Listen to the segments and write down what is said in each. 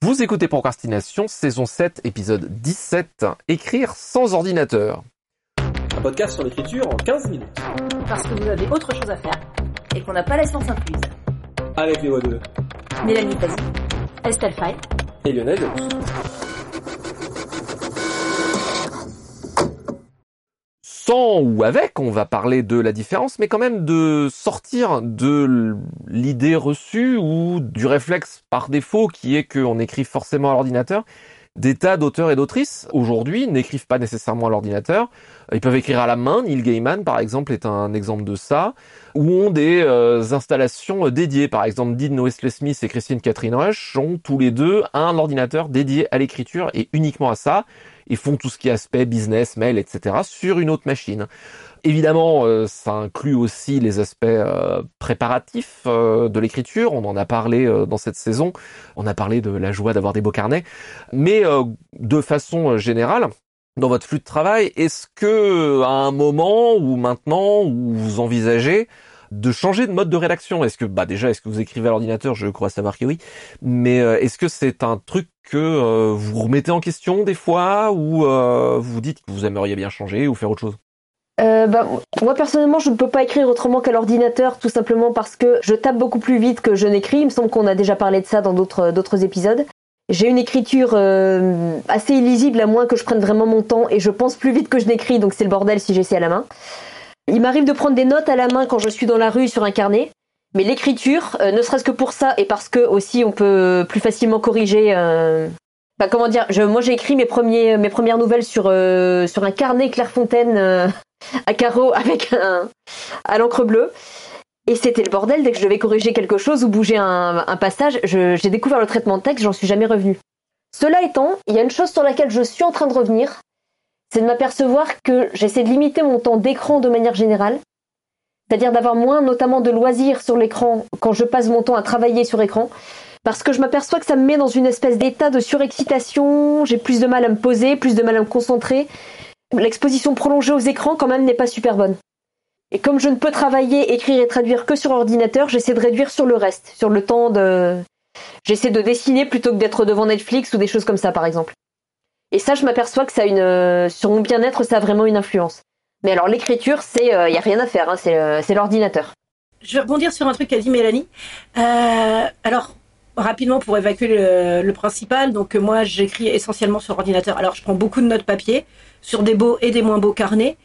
Vous écoutez Procrastination, saison 7, épisode 17, Écrire sans ordinateur. Un podcast sur l'écriture en 15 minutes. Parce que vous avez autre chose à faire et qu'on n'a pas la science incluse. Avec les voix de Mélanie Pazzi, Estelle Fay et Lionel. Sans ou avec, on va parler de la différence, mais quand même de sortir de l'idée reçue ou du réflexe par défaut qui est qu'on écrit forcément à l'ordinateur. Des tas d'auteurs et d'autrices aujourd'hui n'écrivent pas nécessairement à l'ordinateur. Ils peuvent écrire à la main. Neil Gaiman, par exemple, est un exemple de ça. Ou ont des euh, installations dédiées. Par exemple, Dean Wesley Smith et Christine Catherine Rush ont tous les deux un ordinateur dédié à l'écriture et uniquement à ça ils font tout ce qui est aspect business, mail, etc. sur une autre machine. Évidemment, euh, ça inclut aussi les aspects euh, préparatifs euh, de l'écriture. On en a parlé dans cette saison. On a parlé de la joie d'avoir des beaux carnets. Mais de façon générale, dans votre flux de travail, est-ce que à un moment ou maintenant où vous envisagez de changer de mode de rédaction? Est-ce que, bah déjà, est-ce que vous écrivez à l'ordinateur? Je crois savoir que oui. Mais est-ce que c'est un truc que euh, vous remettez en question des fois ou euh, vous dites que vous aimeriez bien changer ou faire autre chose? Euh, bah, moi personnellement, je ne peux pas écrire autrement qu'à l'ordinateur, tout simplement parce que je tape beaucoup plus vite que je n'écris. Il me semble qu'on a déjà parlé de ça dans d'autres d'autres épisodes. J'ai une écriture assez illisible à moins que je prenne vraiment mon temps et je pense plus vite que je n'écris, donc c'est le bordel si j'essaie à la main. Il m'arrive de prendre des notes à la main quand je suis dans la rue sur un carnet, mais l'écriture, euh, ne serait-ce que pour ça, et parce que aussi on peut plus facilement corriger. Euh... Bah, comment dire je, Moi, j'ai écrit mes premiers, mes premières nouvelles sur euh, sur un carnet Clairefontaine euh, à carreaux avec un à l'encre bleue. Et c'était le bordel dès que je devais corriger quelque chose ou bouger un, un passage. J'ai découvert le traitement de texte, j'en suis jamais revenu. Cela étant, il y a une chose sur laquelle je suis en train de revenir, c'est de m'apercevoir que j'essaie de limiter mon temps d'écran de manière générale c'est-à-dire d'avoir moins notamment de loisirs sur l'écran quand je passe mon temps à travailler sur écran, parce que je m'aperçois que ça me met dans une espèce d'état de surexcitation, j'ai plus de mal à me poser, plus de mal à me concentrer. L'exposition prolongée aux écrans quand même n'est pas super bonne. Et comme je ne peux travailler, écrire et traduire que sur ordinateur, j'essaie de réduire sur le reste, sur le temps de... J'essaie de dessiner plutôt que d'être devant Netflix ou des choses comme ça par exemple. Et ça, je m'aperçois que ça a une... sur mon bien-être, ça a vraiment une influence. Mais alors l'écriture, c'est, il euh, a rien à faire, hein, euh, c'est, l'ordinateur. Je vais rebondir sur un truc qu'a dit Mélanie. Euh, alors rapidement pour évacuer le, principal, donc moi j'écris essentiellement sur ordinateur. Alors je prends beaucoup de notes papier sur des beaux et des moins beaux carnets.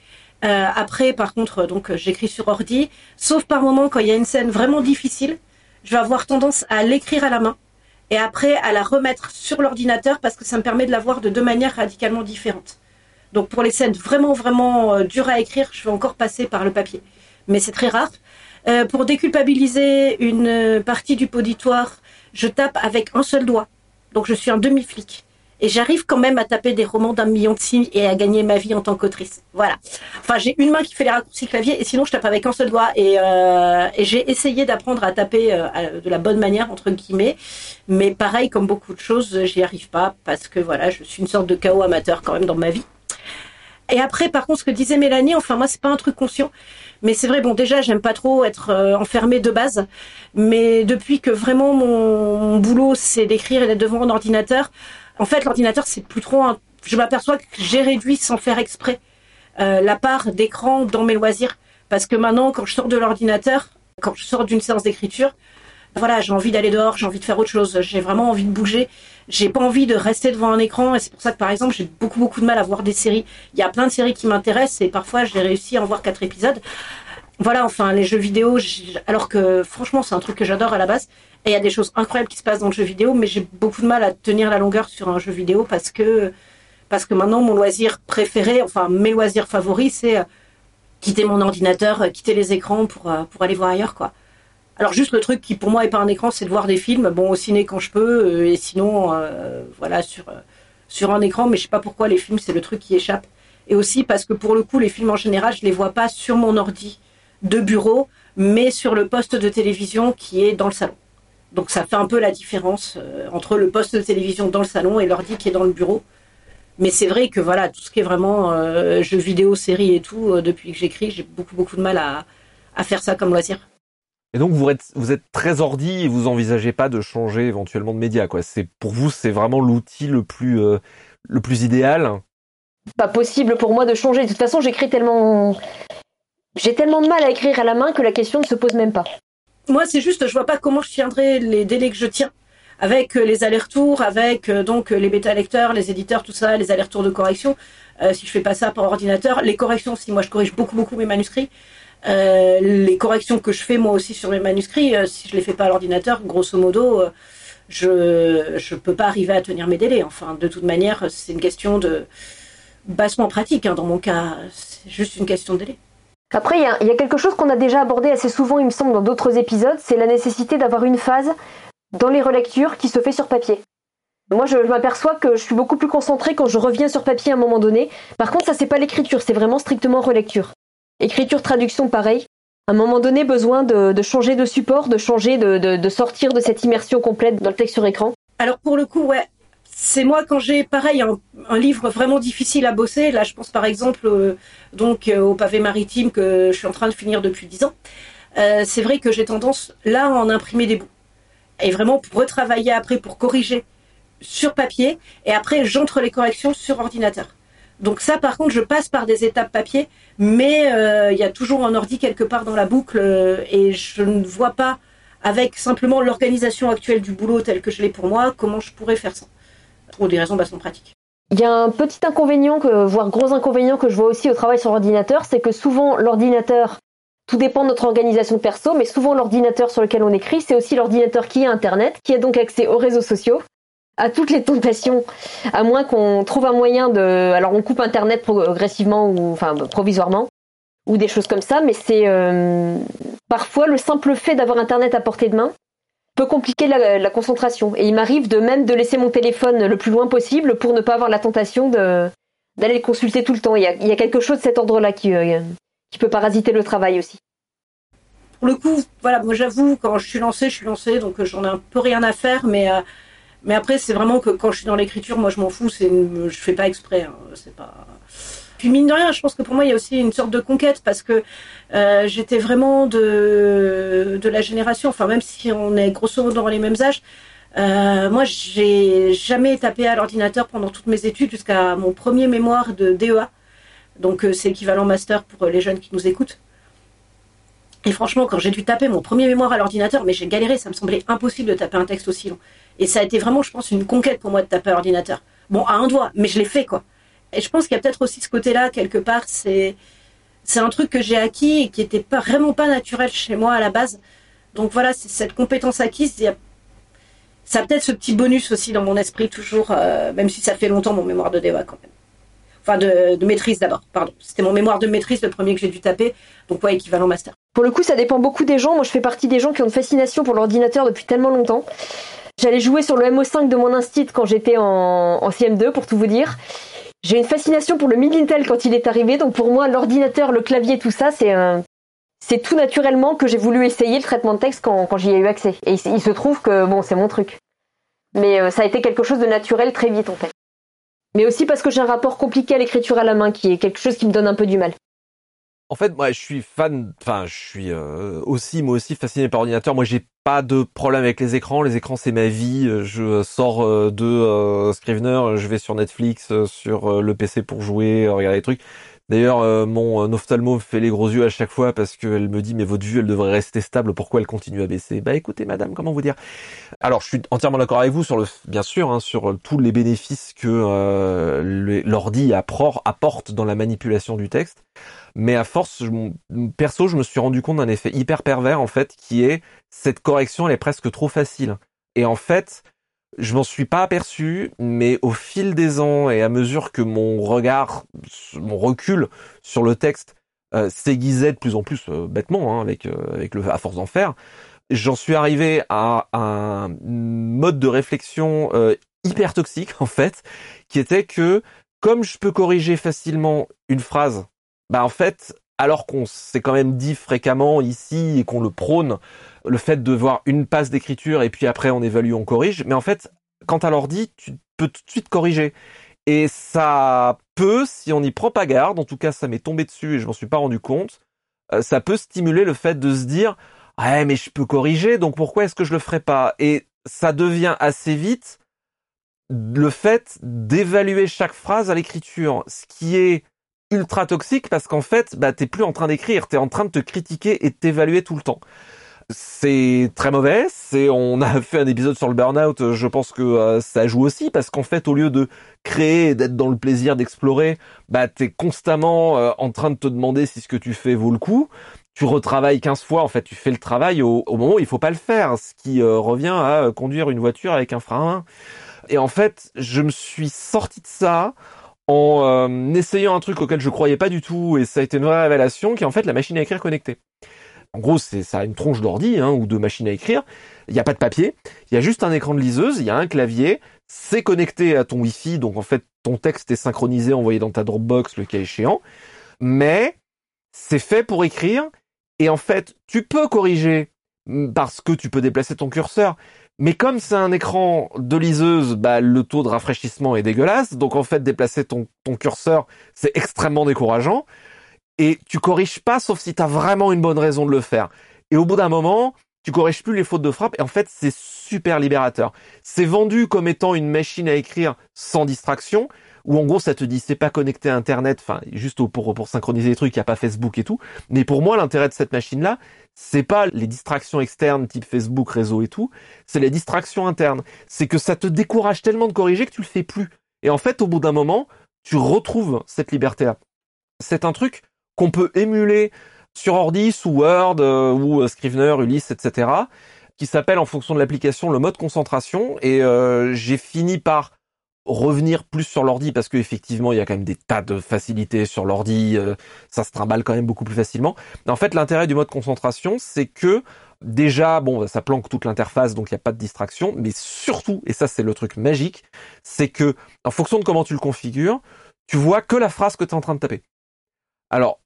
après, par contre, donc j'écris sur ordi, sauf par moment quand il y a une scène vraiment difficile, je vais avoir tendance à l'écrire à la main et après à la remettre sur l'ordinateur parce que ça me permet de la voir de deux manières radicalement différentes. Donc pour les scènes vraiment vraiment euh, dures à écrire, je vais encore passer par le papier. Mais c'est très rare. Euh, pour déculpabiliser une euh, partie du poditoire, je tape avec un seul doigt. Donc je suis un demi-flic. Et j'arrive quand même à taper des romans d'un million de signes et à gagner ma vie en tant qu'autrice. Voilà. Enfin, j'ai une main qui fait les raccourcis clavier et sinon je tape avec un seul doigt. Et, et j'ai essayé d'apprendre à taper de la bonne manière, entre guillemets. Mais pareil, comme beaucoup de choses, j'y arrive pas parce que voilà, je suis une sorte de chaos amateur quand même dans ma vie. Et après, par contre, ce que disait Mélanie, enfin moi, c'est pas un truc conscient, mais c'est vrai. Bon, déjà, j'aime pas trop être euh, enfermée de base, mais depuis que vraiment mon, boulot, c'est d'écrire et d'être devant un ordinateur, en fait, l'ordinateur, c'est plus trop. Un... Je m'aperçois que j'ai réduit sans faire exprès euh, la part d'écran dans mes loisirs, parce que maintenant, quand je sors de l'ordinateur, quand je sors d'une séance d'écriture, voilà, j'ai envie d'aller dehors, j'ai envie de faire autre chose, j'ai vraiment envie de bouger. J'ai pas envie de rester devant un écran et c'est pour ça que par exemple j'ai beaucoup beaucoup de mal à voir des séries. Il y a plein de séries qui m'intéressent et parfois j'ai réussi à en voir quatre épisodes. Voilà, enfin les jeux vidéo, alors que franchement c'est un truc que j'adore à la base. Et il y a des choses incroyables qui se passent dans le jeu vidéo, mais j'ai beaucoup de mal à tenir la longueur sur un jeu vidéo parce que parce que maintenant mon loisir préféré, enfin mes loisirs favoris, c'est euh, quitter mon ordinateur, euh, quitter les écrans pour euh, pour aller voir ailleurs quoi. Alors juste le truc qui pour moi est pas un écran, c'est de voir des films, bon au ciné quand je peux, euh, et sinon euh, voilà sur euh, sur un écran. Mais je sais pas pourquoi les films c'est le truc qui échappe. Et aussi parce que pour le coup les films en général je les vois pas sur mon ordi de bureau, mais sur le poste de télévision qui est dans le salon. Donc ça fait un peu la différence entre le poste de télévision dans le salon et l'ordi qui est dans le bureau. Mais c'est vrai que voilà tout ce qui est vraiment jeux vidéo, séries et tout, depuis que j'écris, j'ai beaucoup beaucoup de mal à à faire ça comme loisir. Et donc vous êtes, vous êtes très ordi et vous envisagez pas de changer éventuellement de média, quoi. C'est pour vous, c'est vraiment l'outil le plus euh, le plus idéal? Pas possible pour moi de changer. De toute façon, j'écris tellement, j'ai tellement de mal à écrire à la main que la question ne se pose même pas. Moi, c'est juste, je vois pas comment je tiendrai les délais que je tiens avec euh, les allers-retours, avec euh, donc les bêta lecteurs, les éditeurs, tout ça, les allers-retours de correction. si je fais pas ça par ordinateur, les corrections, si moi je corrige beaucoup beaucoup mes manuscrits, euh, les corrections que je fais moi aussi sur mes manuscrits, euh, si je les fais pas à l'ordinateur, grosso modo, euh, je je peux pas arriver à tenir mes délais. Enfin, de toute manière, c'est une question de bassement pratique. Hein, dans mon cas, c'est juste une question de délai. Après, il y, a quelque chose qu'on a déjà abordé assez souvent, il me semble, dans d'autres épisodes, c'est la nécessité d'avoir une phase dans les relectures qui se fait sur papier. Moi, je, je m'aperçois que je suis beaucoup plus concentrée quand je reviens sur papier à un moment donné. Par contre, ça, c'est pas l'écriture, c'est vraiment strictement relecture. Écriture, traduction, pareil. À un moment donné, besoin de, changer de support, de changer, de, sortir de cette immersion complète dans le texte sur écran. Alors pour le coup, ouais, c'est moi quand j'ai pareil un, livre vraiment difficile à bosser. Là, je pense par exemple euh, donc euh, au pavé maritime que je suis en train de finir depuis dix ans. Euh, c'est vrai que j'ai tendance là à en imprimer des bouts et vraiment retravailler après pour corriger sur papier et après j'entre les corrections sur ordinateur. Donc ça, par contre, je passe par des étapes papier, mais euh, il y a toujours un ordi quelque part dans la boucle euh, et je ne vois pas, avec simplement l'organisation actuelle du boulot tel que je l'ai pour moi, comment je pourrais faire ça. Pour des raisons bassement pratiques. Il y a un petit inconvénient, voire gros inconvénient que je vois aussi au travail sur ordinateur, c'est que souvent l'ordinateur, tout dépend de notre organisation perso, mais souvent l'ordinateur sur lequel on écrit, c'est aussi l'ordinateur qui a Internet, qui a donc accès aux réseaux sociaux, à toutes les tentations, à moins qu'on trouve un moyen de. Alors on coupe Internet progressivement ou enfin provisoirement ou des choses comme ça, mais c'est euh, parfois le simple fait d'avoir Internet à portée de main peut compliquer la, concentration. Et il m'arrive de même de laisser mon téléphone le plus loin possible pour ne pas avoir la tentation d'aller le consulter tout le temps. Il y a, quelque chose de cet ordre-là qui, euh, qui peut parasiter le travail aussi. Pour le coup, voilà, moi j'avoue, quand je suis lancée, je suis lancée, donc j'en ai un peu rien à faire, mais euh, mais après, c'est vraiment que quand je suis dans l'écriture, moi, je m'en fous. C'est, je fais pas exprès. Hein, c'est pas. Puis mine de rien, je pense que pour moi, il y a aussi une sorte de conquête parce que euh, j'étais vraiment de de la génération. Enfin, même si on est grosso modo dans les mêmes âges, euh, moi, j'ai jamais tapé à l'ordinateur pendant toutes mes études jusqu'à mon premier mémoire de DEA. Donc, euh, c'est équivalent master pour les jeunes qui nous écoutent. Et franchement, quand j'ai dû taper mon premier mémoire à l'ordinateur, mais j'ai galéré, ça me semblait impossible de taper un texte aussi long. Et ça a été vraiment, je pense, une conquête pour moi de taper à l'ordinateur. Bon, à un doigt, mais je l'ai fait, quoi. Et je pense qu'il y a peut-être aussi ce côté-là, quelque part, c'est, c'est un truc que j'ai acquis et qui était pas, vraiment pas naturel chez moi à la base. Donc voilà, c'est cette compétence acquise, y a, ça a peut-être ce petit bonus aussi dans mon esprit, toujours, euh, même si ça fait longtemps mon mémoire de DEA quand même. Enfin, de, maîtrise d'abord, pardon. C'était mon mémoire de maîtrise, le premier que j'ai dû taper. Donc, ouais, équivalent master. Pour le coup, ça dépend beaucoup des gens. Moi, je fais partie des gens qui ont une fascination pour l'ordinateur depuis tellement longtemps. J'allais jouer sur le MO5 de mon instit quand j'étais en, en, CM2, pour tout vous dire. J'ai une fascination pour le Mid Intel quand il est arrivé. Donc, pour moi, l'ordinateur, le clavier, tout ça, c'est tout naturellement que j'ai voulu essayer le traitement de texte quand, j'y ai eu accès. Et il, il, se trouve que, bon, c'est mon truc. Mais euh, ça a été quelque chose de naturel très vite, en fait mais aussi parce que j'ai un rapport compliqué à l'écriture à la main, qui est quelque chose qui me donne un peu du mal. En fait, moi, je suis fan, enfin, je suis euh, aussi, moi aussi, fasciné par ordinateur. Moi, j'ai pas de problème avec les écrans. Les écrans, c'est ma vie. Je sors euh, de euh, Scrivener, je vais sur Netflix, sur le PC pour jouer, regarder des trucs. D'ailleurs, euh, mon ophtalmo fait les gros yeux à chaque fois parce qu'elle me dit mais votre vue elle devrait rester stable. Pourquoi elle continue à baisser? Bah écoutez madame, comment vous dire? Alors je suis entièrement d'accord avec vous sur le, bien sûr, hein, sur tous les bénéfices que euh, l'ordi apporte dans la manipulation du texte. Mais à force, je, perso, je me suis rendu compte d'un effet hyper pervers en fait, qui est cette correction elle est presque trop facile. Et en fait, je m'en suis pas aperçu, mais au fil des ans et à mesure que mon regard, mon recul sur le texte euh, s'aiguisait de plus en plus euh, bêtement, hein, avec euh, avec le à force d'en faire, j'en suis arrivé à, un mode de réflexion euh, hyper toxique en fait, qui était que comme je peux corriger facilement une phrase, bah en fait, alors qu'on s'est quand même dit fréquemment ici et qu'on le prône, le fait de voir une passe d'écriture et puis après on évalue, on corrige. Mais en fait, quand à l'ordi, tu peux tout de suite corriger. Et ça peut, si on n'y prend pas garde, en tout cas ça m'est tombé dessus et je m'en suis pas rendu compte, ça peut stimuler le fait de se dire ouais mais je peux corriger donc pourquoi est-ce que je le ferais pas? Et ça devient assez vite le fait d'évaluer chaque phrase à l'écriture ce qui est ultra toxique parce qu'en fait bah t'es plus en train d'écrire t'es en train de te critiquer et t'évaluer tout le temps c'est très mauvais. C'est, on a fait un épisode sur le burn-out. Je pense que euh, ça joue aussi parce qu'en fait, au lieu de créer d'être dans le plaisir d'explorer, bah, t'es constamment euh, en train de te demander si ce que tu fais vaut le coup. Tu retravailles 15 fois. En fait, tu fais le travail au, moment où il faut pas le faire. Ce qui euh, revient à conduire une voiture avec un frein. Et en fait, je me suis sorti de ça en essayant un truc auquel je croyais pas du tout et ça a été une vraie révélation qui est en fait la machine à écrire connectée. En gros, c'est ça a une tronche d'ordi hein, ou de machine à écrire. Il n'y a pas de papier. Il y a juste un écran de liseuse. Il y a un clavier. C'est connecté à ton Wi-Fi, donc en fait, ton texte est synchronisé, envoyé dans ta Dropbox, le cas échéant. Mais c'est fait pour écrire. Et en fait, tu peux corriger parce que tu peux déplacer ton curseur. Mais comme c'est un écran de liseuse, bah, le taux de rafraîchissement est dégueulasse. Donc en fait, déplacer ton, ton curseur, c'est extrêmement décourageant et tu corriges pas sauf si tu as vraiment une bonne raison de le faire. Et au bout d'un moment, tu corriges plus les fautes de frappe et en fait, c'est super libérateur. C'est vendu comme étant une machine à écrire sans distraction où en gros ça te dit c'est pas connecté à internet, enfin juste pour pour synchroniser les trucs, il y a pas Facebook et tout. Mais pour moi, l'intérêt de cette machine là, c'est pas les distractions externes type Facebook, réseau et tout, c'est les distractions internes. C'est que ça te décourage tellement de corriger que tu le fais plus. Et en fait, au bout d'un moment, tu retrouves cette liberté là. C'est un truc qu'on peut émuler sur ordi sous Word euh, ou euh, Scrivener, Ulysse, etc. qui s'appelle en fonction de l'application le mode concentration et euh, j'ai fini par revenir plus sur l'ordi parce qu'effectivement il y a quand même des tas de facilités sur l'ordi, ça se trimballe quand même beaucoup plus facilement. En fait l'intérêt du mode concentration c'est que déjà bon ça planque toute l'interface donc il n'y a pas de distraction, mais surtout et ça c'est le truc magique, c'est que en fonction de comment tu le configures, tu vois que la phrase que tu es en train de taper. Alors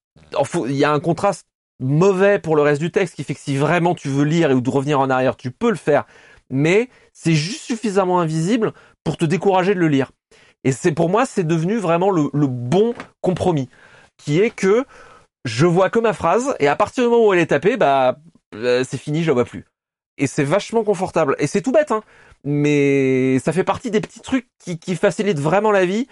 il y a un contraste mauvais pour le reste du texte qui fait que si vraiment tu veux lire ou de revenir en arrière, tu peux le faire, mais c'est juste suffisamment invisible pour te décourager de le lire. Et c'est pour moi, c'est devenu vraiment le, bon compromis, qui est que je vois que ma phrase et à partir du moment où elle est tapée, bah euh, c'est fini, je la vois plus. Et c'est vachement confortable. Et c'est tout bête, hein. Mais ça fait partie des petits trucs qui facilitent vraiment la vie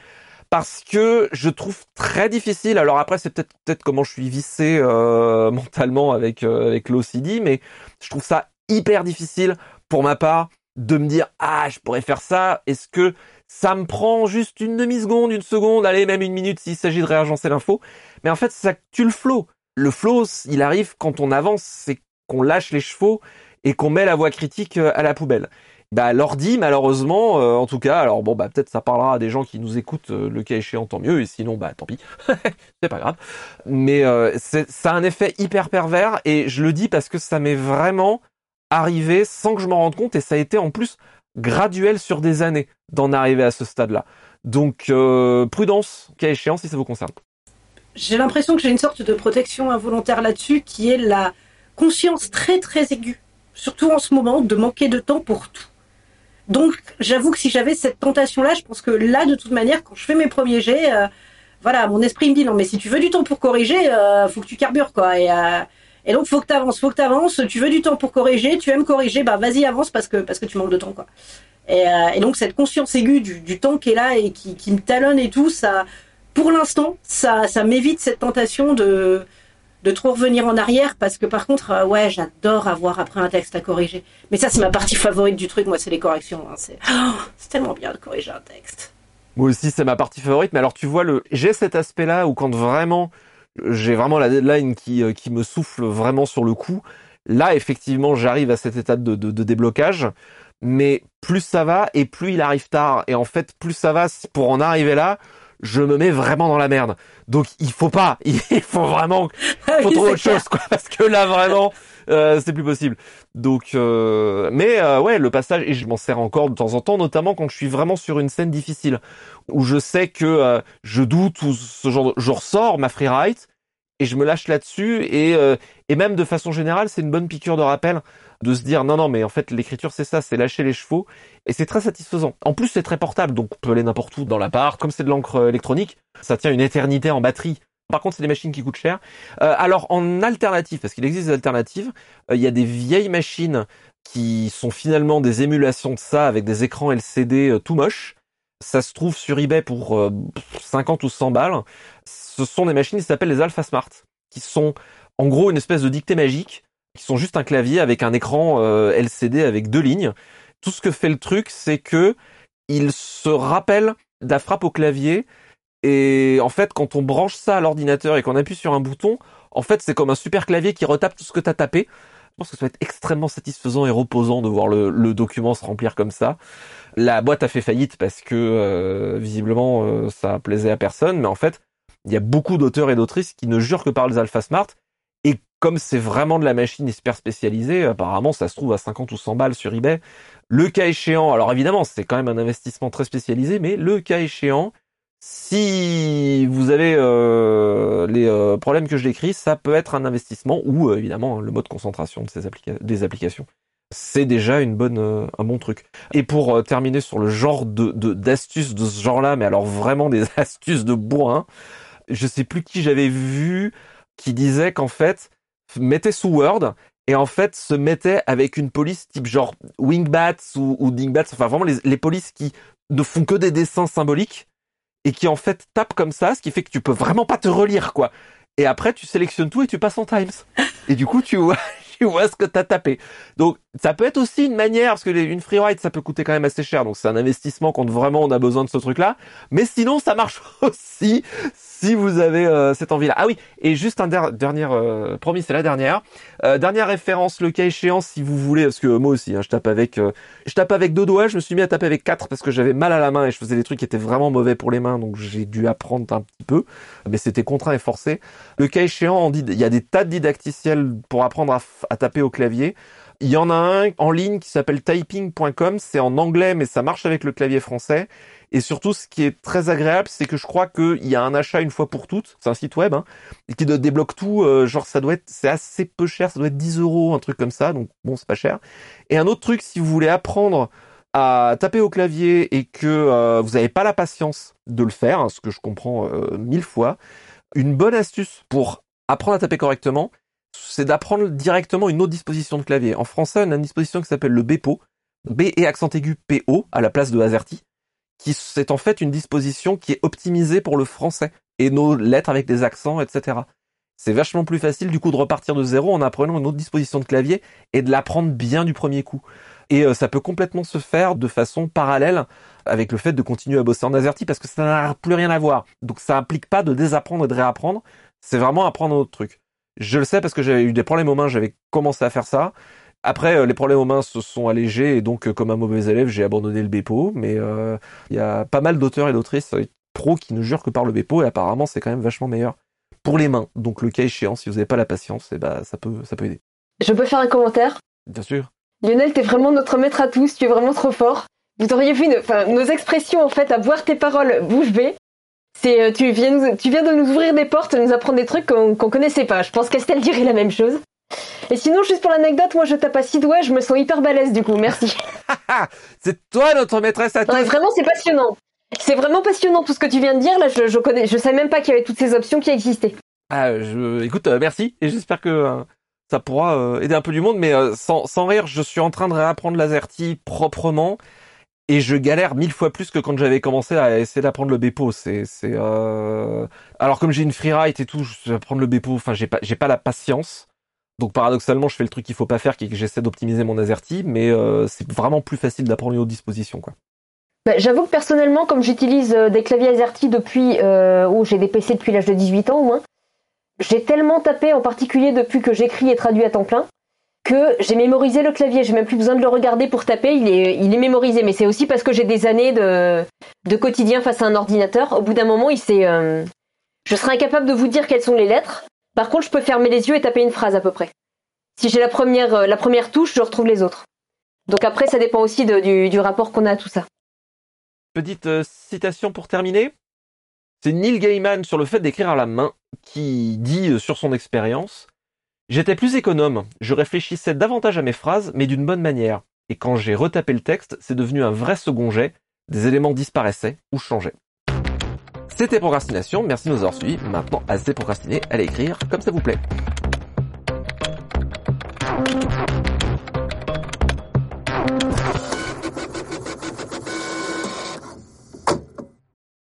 parce que je trouve très difficile. Alors après, c'est peut-être peut-être comment je suis vissé euh, mentalement avec euh, avec l'OCD, mais je trouve ça hyper difficile pour ma part de me dire ah je pourrais faire ça. Est-ce que ça me prend juste une demi seconde, une seconde, allez même une minute s'il s'agit de réagencer l'info. Mais en fait, ça tue le flow. Le flow, il arrive quand on avance, c'est qu'on lâche les chevaux et qu'on met la voix critique euh, à la poubelle. Bah l'ordi malheureusement, euh, en tout cas, alors bon bah peut-être ça parlera à des gens qui nous écoutent euh, le cas échéant tant mieux, et sinon bah tant pis, c'est pas grave. Mais euh, ça a un effet hyper pervers et je le dis parce que ça m'est vraiment arrivé sans que je m'en rende compte et ça a été en plus graduel sur des années d'en arriver à ce stade-là. Donc prudence, cas échéant si ça vous concerne. J'ai l'impression que j'ai une sorte de protection involontaire là-dessus qui est la conscience très très aiguë, surtout en ce moment, de manquer de temps pour tout. Donc, j'avoue que si j'avais cette tentation-là, je pense que là, de toute manière, quand je fais mes premiers jets, euh, voilà, mon esprit me dit non, mais si tu veux du temps pour corriger, euh, faut que tu carbures, quoi. Et, euh, et donc, faut que t'avances, faut que t'avances. Tu veux du temps pour corriger, tu aimes corriger, bah vas-y, avance parce que parce que tu manques de temps, quoi. Et, et donc, cette conscience aiguë du, du, temps qui est là et qui, qui me talonne et tout, ça, pour l'instant, ça, ça m'évite cette tentation de de trop revenir en arrière parce que par contre, euh, ouais, j'adore avoir après un texte à corriger. Mais ça, c'est ma partie favorite du truc, moi, c'est les corrections. Hein. Oh, c'est tellement bien de corriger un texte. Moi aussi, c'est ma partie favorite. Mais alors, tu vois, le, j'ai cet aspect-là où quand vraiment, j'ai vraiment la deadline qui, euh, qui me souffle vraiment sur le coup. Là, effectivement, j'arrive à cette étape de, de, de déblocage. Mais plus ça va et plus il arrive tard. Et en fait, plus ça va pour en arriver là, je me mets vraiment dans la merde. Donc il faut pas, il faut vraiment, ah faut trouver autre chose quoi, parce que là vraiment, euh, c'est plus possible. Donc, euh, mais euh, ouais, le passage et je m'en sers encore de temps en temps, notamment quand je suis vraiment sur une scène difficile où je sais que je doute ou ce genre, de, je ressors ma free write et je me lâche là-dessus et et même de façon générale, c'est une bonne piqûre de rappel de se dire non non mais en fait l'écriture c'est ça, c'est lâcher les chevaux et c'est très satisfaisant. En plus c'est très portable donc on peut aller n'importe où dans l'appart, comme c'est de l'encre électronique, ça tient une éternité en batterie. Par contre, c'est des machines qui coûtent cher. Euh, alors, en alternative, parce qu'il existe des alternatives, euh, il y a des vieilles machines qui sont finalement des émulations de ça avec des écrans LCD euh, tout moches. Ça se trouve sur eBay pour 50 ou 100 balles. Ce sont des machines qui s'appellent les Alpha Smart, qui sont en gros une espèce de dictée magique, qui sont juste un clavier avec un écran LCD avec deux lignes. Tout ce que fait le truc, c'est que il se rappelle de la frappe au clavier et en fait, quand on branche ça à l'ordinateur et qu'on appuie sur un bouton, en fait, c'est comme un super clavier qui retape tout ce que tu as tapé. Je pense que ça va être extrêmement satisfaisant et reposant de voir le, document se remplir comme ça. La boîte a fait faillite parce que euh, visiblement euh, ça plaisait à personne, mais en fait, il y a beaucoup d'auteurs et d'autrices qui ne jurent que par les Alpha Smart. Et comme c'est vraiment de la machine hyper spécialisée, apparemment ça se trouve à 50 ou 100 balles sur eBay. Le cas échéant, alors évidemment c'est quand même un investissement très spécialisé, mais le cas échéant, si vous avez euh, les euh, problèmes que je décris, ça peut être un investissement ou euh, évidemment le mode concentration de des applications. C'est déjà une bonne, un bon truc. Et pour terminer sur le genre de d'astuces de, ce genre-là, mais alors vraiment des astuces de bourrin, je sais plus qui j'avais vu qui disait qu'en fait mettez sous Word et en fait se mettait avec une police type genre Wingbats ou, ou Dingbats, enfin vraiment les, les polices qui ne font que des dessins symboliques et qui en fait tape comme ça, ce qui fait que tu peux vraiment pas te relire quoi. Et après tu sélectionnes tout et tu passes en Times. Et du coup tu vois tu vois ce que t'as tapé. Donc ça peut être aussi une manière parce que les, une freeride ça peut coûter quand même assez cher donc c'est un investissement quand vraiment on a besoin de ce truc là. Mais sinon ça marche aussi si vous avez euh, cette envie-là. Ah oui, et juste un dernier euh, promis, c'est la dernière. Euh, dernière référence, le cas échéant, si vous voulez, parce que moi aussi, hein, je tape avec, je tape avec deux doigts. Je me suis mis à taper avec quatre parce que j'avais mal à la main et je faisais des trucs qui étaient vraiment mauvais pour les mains, donc j'ai dû apprendre un petit peu, mais c'était contraint et forcé. Le cas échéant, il y a des tas de didacticiels pour apprendre à, à taper au clavier. Il y en a un en ligne qui s'appelle typing.com, c'est en anglais mais ça marche avec le clavier français. Et surtout, ce qui est très agréable, c'est que je crois qu'il y a un achat une fois pour toutes, c'est un site web, hein, qui débloque tout, euh, genre ça doit être, c'est assez peu cher, ça doit être 10 euros, un truc comme ça, donc bon, c'est pas cher. Et un autre truc, si vous voulez apprendre à taper au clavier et que euh, vous n'avez pas la patience de le faire, hein, ce que je comprends euh, mille fois, une bonne astuce pour apprendre à taper correctement, c'est d'apprendre directement une autre disposition de clavier. En français, on a une disposition qui s'appelle le BPO, B et accent aigu PO à la place de AZERTY qui c'est en fait une disposition qui est optimisée pour le français et nos lettres avec des accents, etc. C'est vachement plus facile du coup de repartir de zéro en apprenant une autre disposition de clavier et de l'apprendre bien du premier coup. Et euh, ça peut complètement se faire de façon parallèle avec le fait de continuer à bosser en AZERTY parce que ça n'a plus rien à voir. Donc ça implique pas de désapprendre et de réapprendre, c'est vraiment apprendre un autre truc. Je le sais parce que j'avais eu des problèmes aux mains, j'avais commencé à faire ça. Après, euh, les problèmes aux mains se sont allégés et donc, euh, comme un mauvais élève, j'ai abandonné le Bepo. Mais euh, il y a pas mal d'auteurs et d'autrices pros qui ne jurent que par le Bepo et apparemment, c'est quand même vachement meilleur pour les mains. Donc, le cas échéant, si vous n'avez pas la patience, et eh ben, ça peut, ça peut aider. Je peux faire un commentaire? Bien sûr. Lionel, t'es vraiment notre maître à tous. Tu es vraiment trop fort. Vous auriez vu nos expressions en fait à voir tes paroles bouche bée. C'est tu viens, tu viens de nous ouvrir des portes, nous apprendre des trucs qu'on connaissait pas. Je pense qu'Estelle dirait la même chose. Et sinon, juste pour l'anecdote, moi je tape à six doigts, je me sens hyper balèze du coup, merci. c'est toi notre maîtresse à tous. vraiment, c'est passionnant. C'est vraiment passionnant tout ce que tu viens de dire. Là, je, je connais, je savais même pas qu'il y avait toutes ces options qui existaient. Ah, je, écoute, euh, merci et j'espère que euh, ça pourra euh, aider un peu du monde. Mais sans, sans rire, je suis en train de réapprendre l'Azerty proprement et je galère mille fois plus que quand j'avais commencé à essayer d'apprendre le Bepo. C'est, c'est, alors comme j'ai une freeride et tout, je vais apprendre le Bepo. Enfin, j'ai pas, j'ai pas la patience. Donc paradoxalement, je fais le truc qu'il faut pas faire, qui est que j'essaie d'optimiser mon AZERTY, mais euh, c'est vraiment plus facile d'apprendre une autre disposition, quoi. Bah, J'avoue que personnellement, comme j'utilise euh, des claviers AZERTY depuis, euh, oh, j'ai des PC depuis l'âge de 18 ans au moins, j'ai tellement tapé, en particulier depuis que j'écris et traduis à temps plein, que j'ai mémorisé le clavier. J'ai même plus besoin de le regarder pour taper, il est, il est mémorisé. Mais c'est aussi parce que j'ai des années de, de quotidien face à un ordinateur. Au bout d'un moment, il s'est, euh, je serais incapable de vous dire quelles sont les lettres. Par contre, je peux fermer les yeux et taper une phrase à peu près. Si j'ai la première, euh, la première touche, je retrouve les autres. Donc après, ça dépend aussi du, rapport qu'on a à tout ça. Petite euh, citation pour terminer. C'est Neil Gaiman sur le fait d'écrire à la main qui dit sur son expérience J'étais plus économe, je réfléchissais davantage à mes phrases, mais d'une bonne manière. Et quand j'ai retapé le texte, c'est devenu un vrai second jet, des éléments disparaissaient ou changeaient. C'était Procrastination, merci de nous avoir suivis. Maintenant, assez procrastiné, allez écrire comme ça vous plaît.